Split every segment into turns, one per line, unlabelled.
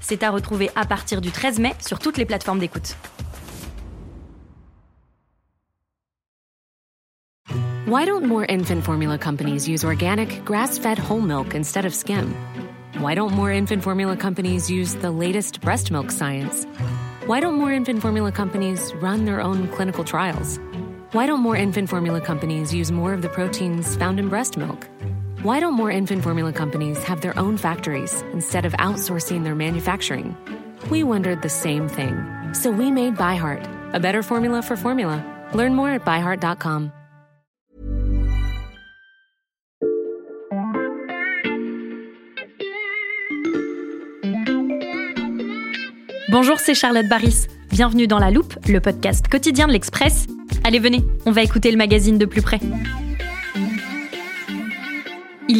C'est à retrouver à partir du 13 mai sur toutes les plateformes d'écoute.
Why don't more infant formula companies use organic, grass fed whole milk instead of skim? Why don't more infant formula companies use the latest breast milk science? Why don't more infant formula companies run their own clinical trials? Why don't more infant formula companies use more of the proteins found in breast milk? Why don't more infant formula companies have their own factories instead of outsourcing their manufacturing? We wondered the same thing. So we made ByHeart, a better formula for formula. Learn more at byheart.com.
Bonjour, c'est Charlotte Baris. Bienvenue dans La Loupe, le podcast quotidien de l'Express. Allez, venez, on va écouter le magazine de plus près.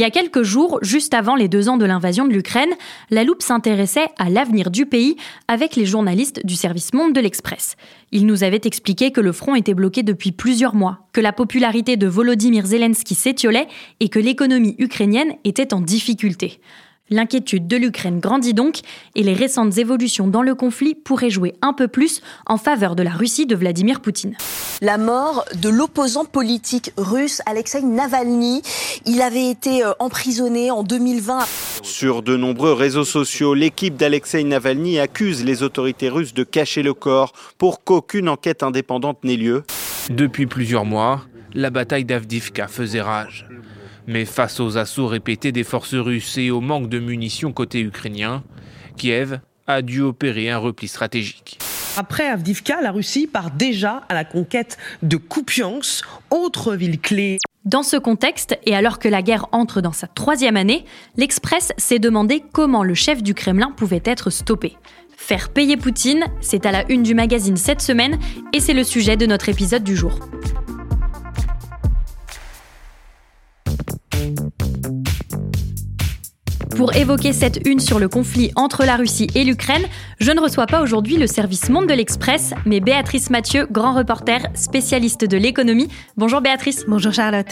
Il y a quelques jours, juste avant les deux ans de l'invasion de l'Ukraine, La Loupe s'intéressait à l'avenir du pays avec les journalistes du service Monde de l'Express. Ils nous avaient expliqué que le front était bloqué depuis plusieurs mois, que la popularité de Volodymyr Zelensky s'étiolait et que l'économie ukrainienne était en difficulté. L'inquiétude de l'Ukraine grandit donc et les récentes évolutions dans le conflit pourraient jouer un peu plus en faveur de la Russie de Vladimir Poutine.
La mort de l'opposant politique russe Alexei Navalny. Il avait été euh, emprisonné en 2020.
Sur de nombreux réseaux sociaux, l'équipe d'Alexei Navalny accuse les autorités russes de cacher le corps pour qu'aucune enquête indépendante n'ait lieu.
Depuis plusieurs mois, la bataille d'Avdivka faisait rage. Mais face aux assauts répétés des forces russes et au manque de munitions côté ukrainien, Kiev a dû opérer un repli stratégique.
Après Avdivka, la Russie part déjà à la conquête de Kupiansk, autre ville clé.
Dans ce contexte, et alors que la guerre entre dans sa troisième année, l'Express s'est demandé comment le chef du Kremlin pouvait être stoppé. Faire payer Poutine, c'est à la une du magazine cette semaine, et c'est le sujet de notre épisode du jour. Pour évoquer cette une sur le conflit entre la Russie et l'Ukraine, je ne reçois pas aujourd'hui le service Monde de l'Express, mais Béatrice Mathieu, grand reporter, spécialiste de l'économie. Bonjour Béatrice.
Bonjour Charlotte.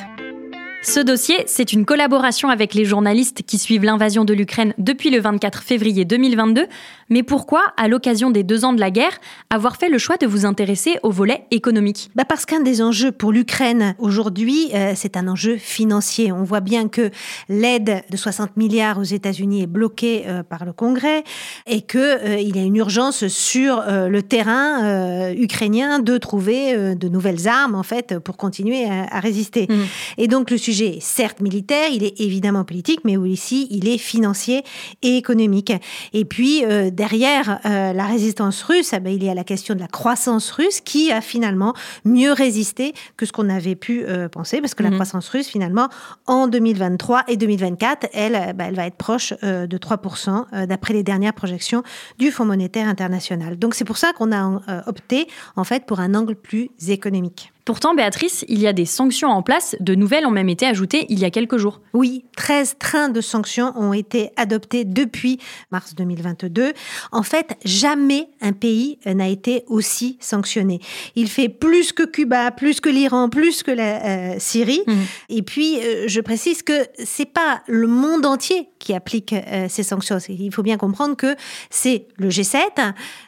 Ce dossier, c'est une collaboration avec les journalistes qui suivent l'invasion de l'Ukraine depuis le 24 février 2022. Mais pourquoi, à l'occasion des deux ans de la guerre, avoir fait le choix de vous intéresser au volet économique?
Bah Parce qu'un des enjeux pour l'Ukraine aujourd'hui, euh, c'est un enjeu financier. On voit bien que l'aide de 60 milliards aux États-Unis est bloquée euh, par le Congrès et qu'il euh, il y a une urgence sur le terrain ukrainien de trouver de nouvelles armes en fait pour continuer à, à résister. Mmh. Et donc le sujet est certes militaire, il est évidemment politique, mais aussi il est financier et économique. Et puis euh, derrière euh, la résistance russe, eh ben, il y a la question de la croissance russe qui a finalement mieux résisté que ce qu'on avait pu euh, penser, parce que la mhm. croissance russe finalement en 2023 et 2024, elle, ben, elle va être proche de 3% d'après les dernières projections du Fonds monétaire international. Donc c'est pour ça qu'on a opté en fait pour un angle plus économique.
Pourtant, Béatrice, il y a des sanctions en place. De nouvelles ont même été ajoutées il y a quelques jours.
Oui, 13 trains de sanctions ont été adoptés depuis mars 2022. En fait, jamais un pays n'a été aussi sanctionné. Il fait plus que Cuba, plus que l'Iran, plus que la euh, Syrie. Mmh. Et puis, euh, je précise que c'est pas le monde entier qui applique euh, ces sanctions. Il faut bien comprendre que c'est le G7,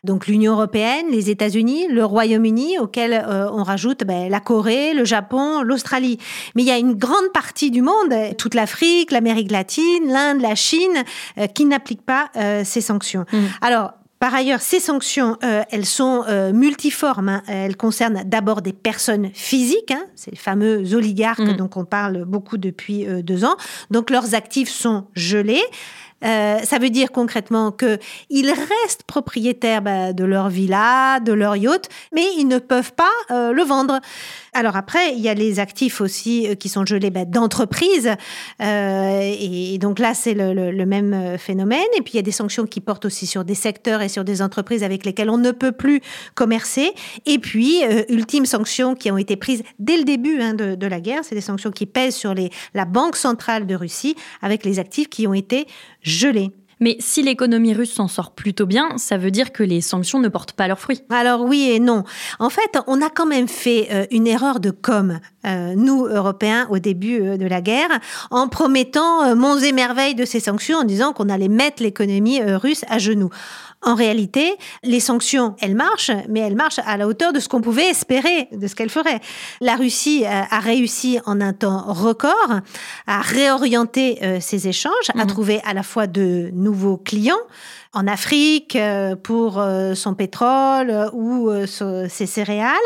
donc l'Union européenne, les États-Unis, le Royaume-Uni, auquel on rajoute ben, la Corée, le Japon, l'Australie. Mais il y a une grande partie du monde, toute l'Afrique, l'Amérique latine, l'Inde, la Chine, euh, qui n'appliquent pas euh, ces sanctions. Mmh. Alors, par ailleurs, ces sanctions, euh, elles sont multiformes. Hein. Elles concernent d'abord des personnes physiques, hein. ces fameux oligarques mmh. dont on parle beaucoup depuis deux ans. Donc leurs actifs sont gelés. Euh, ça veut dire concrètement qu'ils restent propriétaires bah, de leur villa, de leur yacht, mais ils ne peuvent pas euh, le vendre. Alors après, il y a les actifs aussi euh, qui sont gelés bah, d'entreprises. Euh, et donc là, c'est le, même euh, phénomène. Et puis il y a des sanctions qui portent aussi sur des secteurs et sur des entreprises avec lesquelles on ne peut plus commercer. Et puis, ultime sanction qui ont été prises dès le début hein, de, la guerre, c'est des sanctions qui pèsent sur les, la Banque centrale de Russie avec les actifs qui ont été gelés.
Mais si l'économie russe s'en sort plutôt bien, ça veut dire que les sanctions ne portent pas leurs fruits.
Alors oui et non. En fait, on a quand même fait euh, une erreur de com, euh, nous, Européens, au début euh, de la guerre, en promettant monts et merveilles de ces sanctions, en disant qu'on allait mettre l'économie russe à genoux. En réalité, les sanctions, elles marchent, mais elles marchent à la hauteur de ce qu'on pouvait espérer de ce qu'elles feraient. La Russie euh, a réussi en un temps record à réorienter euh, ses échanges, à mmh. trouver à la fois de nouveaux clients, en Afrique euh, pour euh, son pétrole euh, ou ses céréales.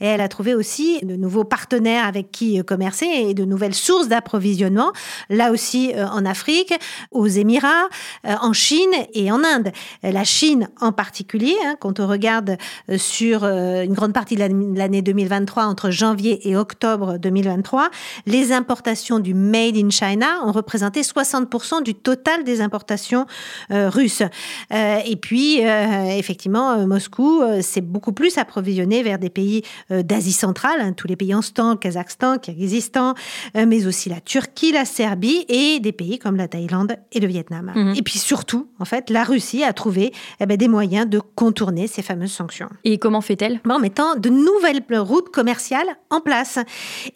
Et elle a trouvé aussi de nouveaux partenaires avec qui commercer et de nouvelles sources d'approvisionnement, là aussi en Afrique, aux Émirats, en Chine et en Inde. La Chine en particulier, hein, quand on regarde sur une grande partie de l'année 2023, entre janvier et octobre 2023, les importations du Made in China ont représenté 60% du total des importations russes. Euh, et puis, euh, effectivement, euh, Moscou s'est beaucoup plus approvisionné vers des pays d'Asie centrale, hein, tous les pays en stand, Kazakhstan, Kyrgyzstan, mais aussi la Turquie, la Serbie et des pays comme la Thaïlande et le Vietnam. Mhm. Et puis surtout, en fait, la Russie a trouvé eh ben, des moyens de contourner ces fameuses sanctions.
Et comment fait-elle?
En mettant de nouvelles routes commerciales en place.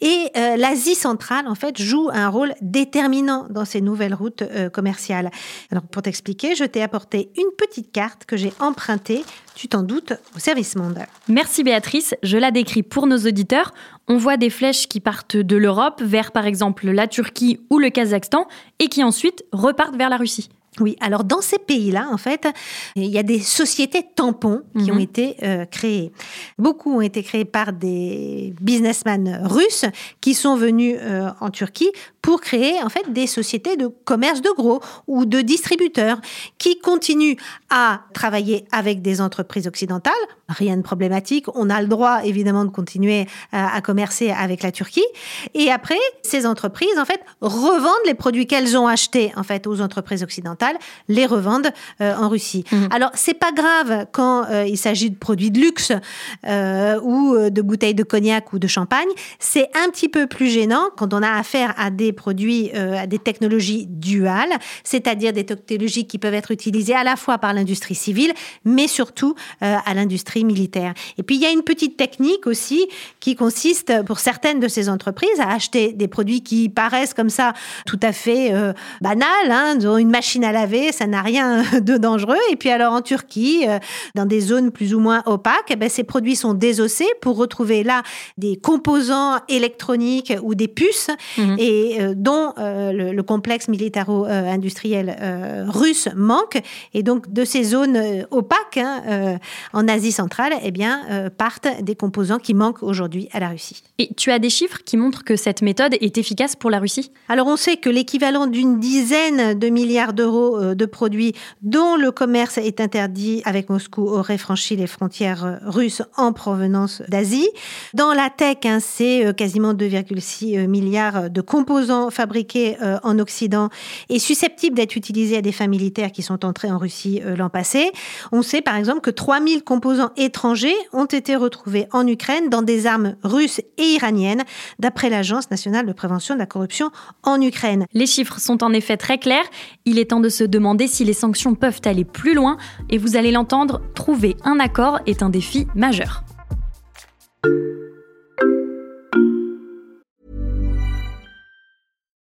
Et l'Asie centrale, en fait, joue un rôle déterminant dans ces nouvelles routes commerciales. Alors, pour t'expliquer, je t'ai apporté une petite carte que j'ai empruntée, tu t'en doutes, au service monde.
Merci Béatrice, je la décris pour nos auditeurs. On voit des flèches qui partent de l'Europe vers par exemple la Turquie ou le Kazakhstan et qui ensuite repartent vers la Russie.
Oui, alors dans ces pays-là, en fait, il y a des sociétés tampons qui ont mhm. été euh, créées. Beaucoup ont été créées par des businessmen russes qui sont venus euh, en Turquie pour créer en fait des sociétés de commerce de gros ou de distributeurs qui continuent à travailler avec des entreprises occidentales. Rien de problématique. On a le droit évidemment de continuer euh, à, commercer avec la Turquie. Et après, ces entreprises en fait revendent les produits qu'elles ont achetés en fait aux entreprises occidentales, les revendent euh, en Russie. Mmh. Alors c'est pas grave quand euh, il s'agit de produits de luxe ou de bouteilles de cognac ou de champagne. C'est un petit peu plus gênant quand on a affaire à des produits euh, à des technologies duales, c'est-à-dire des technologies qui peuvent être utilisées à la fois par l'industrie civile, mais surtout euh, à l'industrie militaire. Et puis il y a une petite technique aussi qui consiste pour certaines de ces entreprises à acheter des produits qui paraissent comme ça tout à fait euh, banals, hein, dont une machine à laver, ça n'a rien de dangereux. Et puis alors en Turquie, dans des zones plus ou moins opaques, eh ben, ces produits sont désossés pour retrouver là des composants électroniques ou des puces. Mhm. Et euh, dont euh, le, complexe militaro-industriel euh, russe manque. Et donc, de ces zones opaques hein, en Asie centrale, eh bien, partent des composants qui manquent aujourd'hui à la Russie.
Et tu as des chiffres qui montrent que cette méthode est efficace pour la Russie?
Alors, on sait que l'équivalent d'une dizaine de milliards d'euros de produits dont le commerce est interdit avec Moscou aurait franchi les frontières russes en provenance d'Asie. Dans la tech, hein, c'est quasiment 2,6 milliards de composants fabriqués euh, en Occident et susceptibles d'être utilisés à des fins militaires qui sont entrés en Russie euh, l'an passé. On sait par exemple que 3000 composants étrangers ont été retrouvés en Ukraine dans des armes russes et iraniennes, d'après l'Agence nationale de prévention de la corruption en Ukraine.
Les chiffres sont en effet très clairs. Il est temps de se demander si les sanctions peuvent aller plus loin et vous allez l'entendre, trouver un accord est un défi majeur.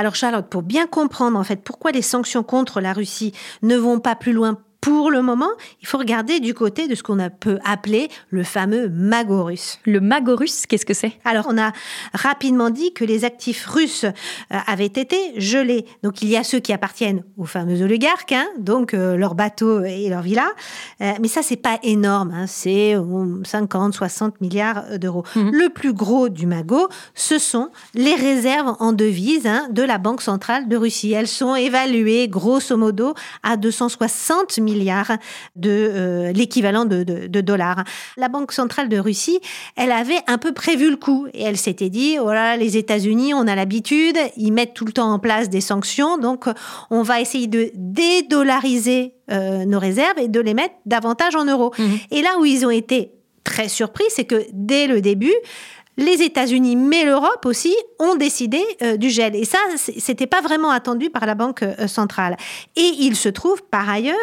Alors Charlotte, pour bien comprendre en fait pourquoi les sanctions contre la Russie ne vont pas plus loin pour le moment, il faut regarder du côté de ce qu'on peut appeler le fameux magot russe.
Le magot russe, qu'est-ce que c'est?
Alors, on a rapidement dit que les actifs russes euh, avaient été gelés. Donc, il y a ceux qui appartiennent aux fameux oligarques, hein, donc euh, leurs bateaux et leurs villas. Euh, mais ça, c'est pas énorme. Hein, c'est 50, 60 milliards d'euros. Mhm. Le plus gros du magot, ce sont les réserves en devises hein, de la Banque centrale de Russie. Elles sont évaluées, grosso modo, à 260 milliards milliards de euh, l'équivalent de, dollars. La Banque centrale de Russie, elle avait un peu prévu le coup et elle s'était dit oh les États-Unis, on a l'habitude, ils mettent tout le temps en place des sanctions, donc on va essayer de dédollariser euh, nos réserves et de les mettre davantage en euros. Mmh. Et là où ils ont été très surpris, c'est que dès le début, les États-Unis, mais l'Europe aussi, ont décidé euh, du gel. Et ça, c'était pas vraiment attendu par la Banque euh, centrale. Et il se trouve par ailleurs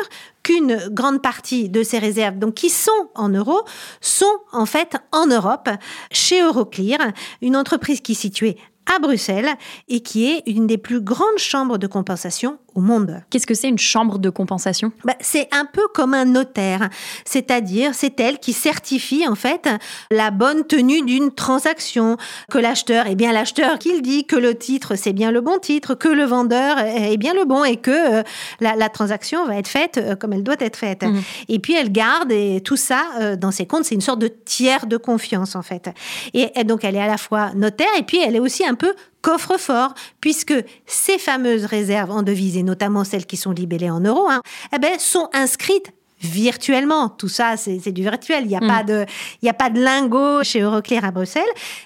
qu'une grande partie de ces réserves, donc qui sont en euros, sont en fait en Europe, chez Euroclear, une entreprise qui est située à Bruxelles et qui est une des plus grandes chambres de compensation au monde.
Qu'est-ce que c'est une chambre de compensation?
Bah, C'est un peu comme un notaire, c'est-à-dire c'est elle qui certifie en fait la bonne tenue d'une transaction, que l'acheteur est bien l'acheteur qu'il dit, que le titre c'est bien le bon titre, que le vendeur est bien le bon et que euh, la, transaction va être faite euh, comme elle doit être faite. Mmh. Et puis elle garde et tout ça euh, dans ses comptes, c'est une sorte de tiers de confiance en fait. Et, et donc elle est à la fois notaire et puis elle est aussi un peu coffre-fort, puisque ces fameuses réserves en devises, et notamment celles qui sont libellées en euros, hein, eh ben, sont inscrites virtuellement. Tout ça, c'est du virtuel. Il n'y a, mm. pas de, il a pas de lingot chez Euroclear à Bruxelles.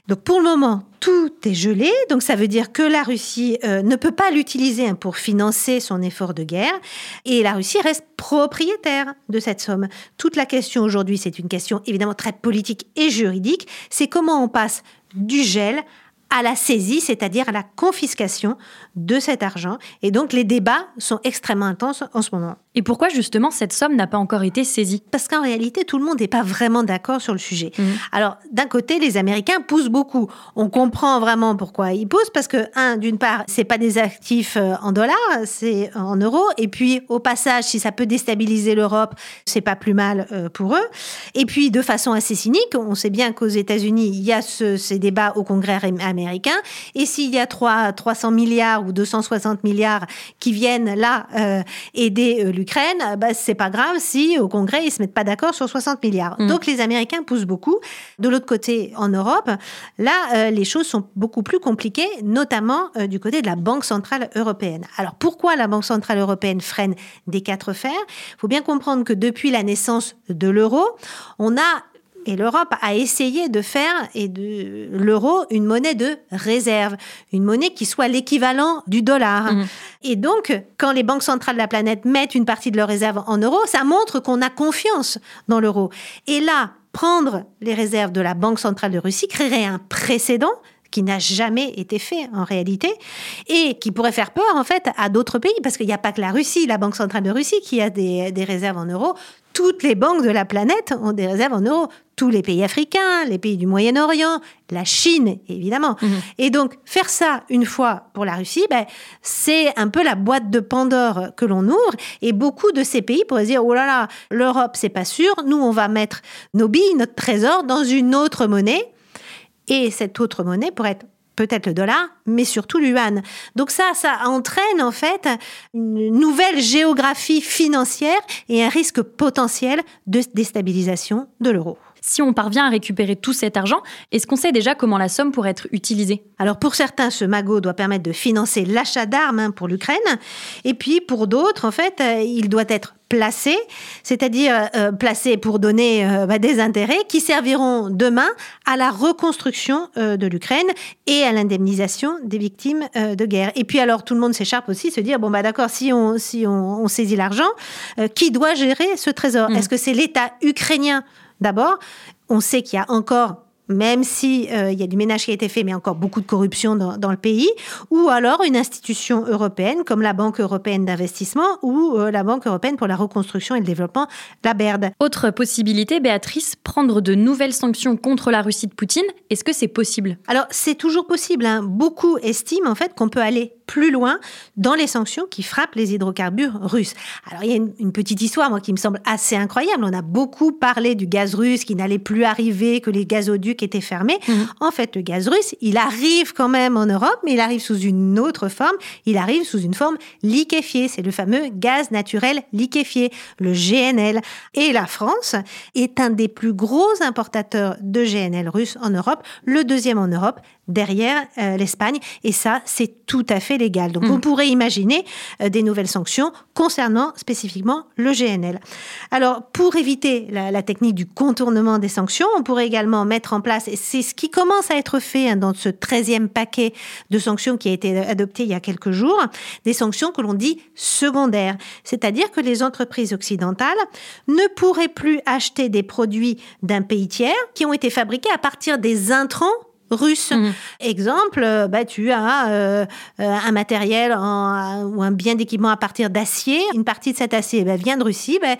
Donc pour le moment, tout est gelé. Donc ça veut dire que la Russie euh, ne peut pas l'utiliser hein, pour financer son effort de guerre. Et la Russie reste propriétaire de cette somme. Toute la question aujourd'hui, c'est une question évidemment très politique et juridique. C'est comment on passe du gel à la saisie, c'est-à-dire à la confiscation de cet argent. Et donc les débats sont extrêmement intenses en ce moment.
Et pourquoi justement cette somme n'a pas encore été saisie?
Parce qu'en réalité, tout le monde n'est pas vraiment d'accord sur le sujet. Mhm. Alors d'un côté, les Américains poussent beaucoup. On comprend vraiment pourquoi ils poussent, parce que, un, d'une part, c'est pas des actifs euh, en dollars, c'est en euros. Et puis, au passage, si ça peut déstabiliser l'Europe, c'est pas plus mal euh, pour eux. Et puis, de façon assez cynique, on sait bien qu'aux États-Unis, il y a ces débats au Congrès américain. Et s'il y a 3, 300 milliards ou 260 milliards qui viennent là euh, aider euh, l'Ukraine, bah, c'est pas grave si au Congrès ils se mettent pas d'accord sur 60 milliards. Mm. Donc les Américains poussent beaucoup. De l'autre côté, en Europe, là euh, les choses sont beaucoup plus compliquées, notamment du côté de la Banque centrale européenne. Alors pourquoi la Banque centrale européenne freine des quatre fers? Il faut bien comprendre que depuis la naissance de l'euro, on a et l'Europe a essayé de faire et de l'euro une monnaie de réserve, une monnaie qui soit l'équivalent du dollar. Mhm. Et donc, quand les banques centrales de la planète mettent une partie de leurs réserves en euros, ça montre qu'on a confiance dans l'euro. Et là, prendre les réserves de la Banque centrale de Russie créerait un précédent qui n'a jamais été fait en réalité et qui pourrait faire peur en fait à d'autres pays parce qu'il n'y a pas que la Russie, la Banque centrale de Russie qui a des, des réserves en euros toutes les banques de la planète ont des réserves en euros. Tous les pays africains, les pays du Moyen-Orient, la Chine, évidemment. Mhm. Et donc, faire ça une fois pour la Russie, ben, c'est un peu la boîte de Pandore que l'on ouvre. Et beaucoup de ces pays pourraient dire, oh là là, l'Europe, c'est pas sûr. Nous, on va mettre nos billes, notre trésor dans une autre monnaie. Et cette autre monnaie pourrait être peut-être le dollar, mais surtout l'yuan. Donc ça, ça entraîne en fait une nouvelle géographie financière et un risque potentiel de déstabilisation de l'euro.
Si on parvient à récupérer tout cet argent, est-ce qu'on sait déjà comment la somme pourrait être utilisée?
Alors pour certains, ce magot doit permettre de financer l'achat d'armes hein, pour l'Ukraine, et puis pour d'autres, en fait, euh, il doit être placé, c'est-à-dire euh, placé pour donner euh, bah, des intérêts qui serviront demain à la reconstruction de l'Ukraine et à l'indemnisation des victimes de guerre. Et puis alors tout le monde s'écharpe aussi, se dire bon bah d'accord, si on si on, saisit l'argent, qui doit gérer ce trésor? Mmh. Est-ce que c'est l'État ukrainien D'abord, on sait qu'il y a encore même si euh, il y a du ménage qui a été fait, mais encore beaucoup de corruption dans, le pays, ou alors une institution européenne comme la Banque européenne d'investissement ou euh, la Banque européenne pour la reconstruction et le développement, la BERD.
Autre possibilité, Béatrice, prendre de nouvelles sanctions contre la Russie de Poutine. Est-ce que c'est possible?
Alors c'est toujours possible. Hein. Beaucoup estiment en fait qu'on peut aller plus loin dans les sanctions qui frappent les hydrocarbures russes. Alors il y a une, petite histoire, moi, qui me semble assez incroyable. On a beaucoup parlé du gaz russe qui n'allait plus arriver, que les gazoducs étaient fermés. Mmh. En fait, le gaz russe, il arrive quand même en Europe, mais il arrive sous une autre forme. Il arrive sous une forme liquéfiée. C'est le fameux gaz naturel liquéfié, le GNL. Et la France est un des plus gros importateurs de GNL russe en Europe, le deuxième en Europe, derrière euh, l'Espagne. Et ça, c'est tout à fait Donc, on mm. pourrait imaginer euh, des nouvelles sanctions concernant spécifiquement le GNL. Alors, pour éviter la, technique du contournement des sanctions, on pourrait également mettre en place, et c'est ce qui commence à être fait hein, dans ce 13e paquet de sanctions qui a été adopté il y a quelques jours, des sanctions que l'on dit secondaires. C'est-à-dire que les entreprises occidentales ne pourraient plus acheter des produits d'un pays tiers qui ont été fabriqués à partir des intrants russe. Mhm. Exemple, euh, bah, tu as euh, euh, un matériel ou un bien d'équipement à partir d'acier. Une partie de cet acier bah, vient de Russie. Bah,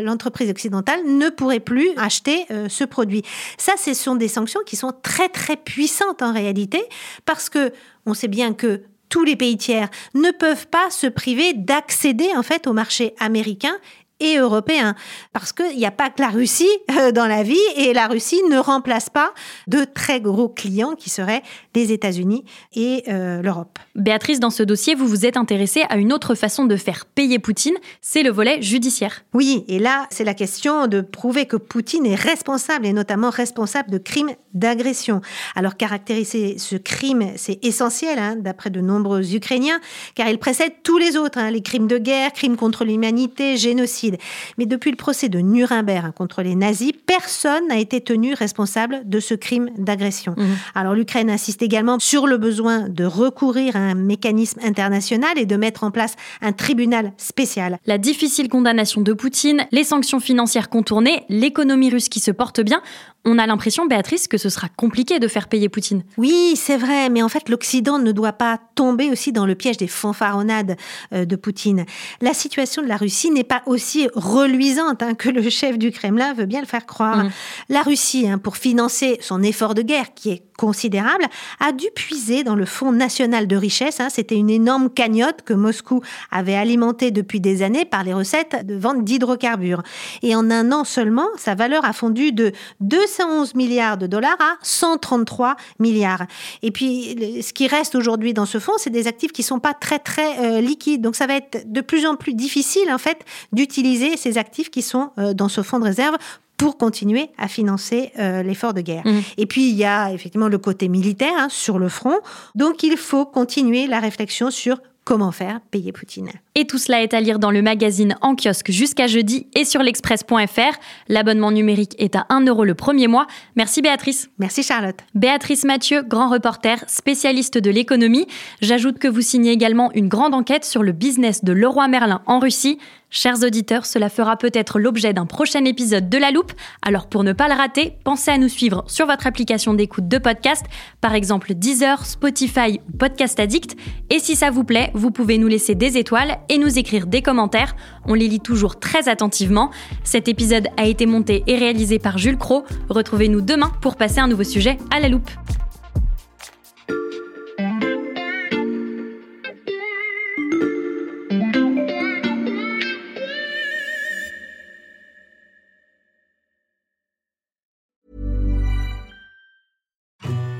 l'entreprise occidentale ne pourrait plus acheter ce produit. Ça, ce sont des sanctions qui sont très très puissantes en réalité parce que on sait bien que tous les pays tiers ne peuvent pas se priver d'accéder en fait au marché américain et européen. Parce qu'il n'y a pas que la Russie euh, dans la vie et la Russie ne remplace pas de très gros clients qui seraient les États-Unis et euh, l'Europe.
Béatrice, dans ce dossier, vous vous êtes intéressée à une autre façon de faire payer Poutine, c'est le volet judiciaire.
Oui, et là, c'est la question de prouver que Poutine est responsable et notamment responsable de crimes d'agression. Alors caractériser ce crime, c'est essentiel, hein, d'après de nombreux Ukrainiens, car il précède tous les autres, hein, les crimes de guerre, crimes contre l'humanité, génocide mais depuis le procès de Nuremberg contre les nazis, personne n'a été tenu responsable de ce crime d'agression. Mhm. Alors l'Ukraine insiste également sur le besoin de recourir à un mécanisme international et de mettre en place un tribunal spécial.
La difficile condamnation de Poutine, les sanctions financières contournées, l'économie russe qui se porte bien, on a l'impression, Béatrice, que ce sera compliqué de faire payer Poutine.
Oui, c'est vrai, mais en fait, l'Occident ne doit pas tomber aussi dans le piège des fanfaronnades euh, de Poutine. La situation de la Russie n'est pas aussi reluisante hein, que le chef du Kremlin veut bien le faire croire. Mmh. La Russie, hein, pour financer son effort de guerre, qui est considérable, a dû puiser dans le Fonds national de richesse. Hein. C'était une énorme cagnotte que Moscou avait alimentée depuis des années par les recettes de vente d'hydrocarbures. Et en un an seulement, sa valeur a fondu de 211 milliards de dollars à 133 milliards. Et puis, ce qui reste aujourd'hui dans ce fonds, c'est des actifs qui sont pas très très euh, liquides. Donc, ça va être de plus en plus difficile en fait d'utiliser ces actifs qui sont euh, dans ce fonds de réserve pour continuer à financer euh, l'effort de guerre. Mmh. Et puis, il y a effectivement le côté militaire hein, sur le front. Donc, il faut continuer la réflexion sur comment faire payer Poutine.
Et tout cela est à lire dans le magazine en kiosque jusqu'à jeudi et sur l'express.fr. L'abonnement numérique est à 1 euro le premier mois. Merci Béatrice.
Merci Charlotte.
Béatrice Mathieu, grand reporter, spécialiste de l'économie. J'ajoute que vous signez également une grande enquête sur le business de Leroy Merlin en Russie. Chers auditeurs, cela fera peut-être l'objet d'un prochain épisode de La Loupe, alors pour ne pas le rater, pensez à nous suivre sur votre application d'écoute de podcast, par exemple Deezer, Spotify ou Podcast Addict, et si ça vous plaît, vous pouvez nous laisser des étoiles et nous écrire des commentaires, on les lit toujours très attentivement. Cet épisode a été monté et réalisé par Jules Cro, retrouvez-nous demain pour passer un nouveau sujet à La Loupe.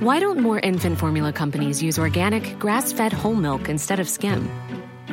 Why don't more infant formula companies use organic, grass fed whole milk instead of skim?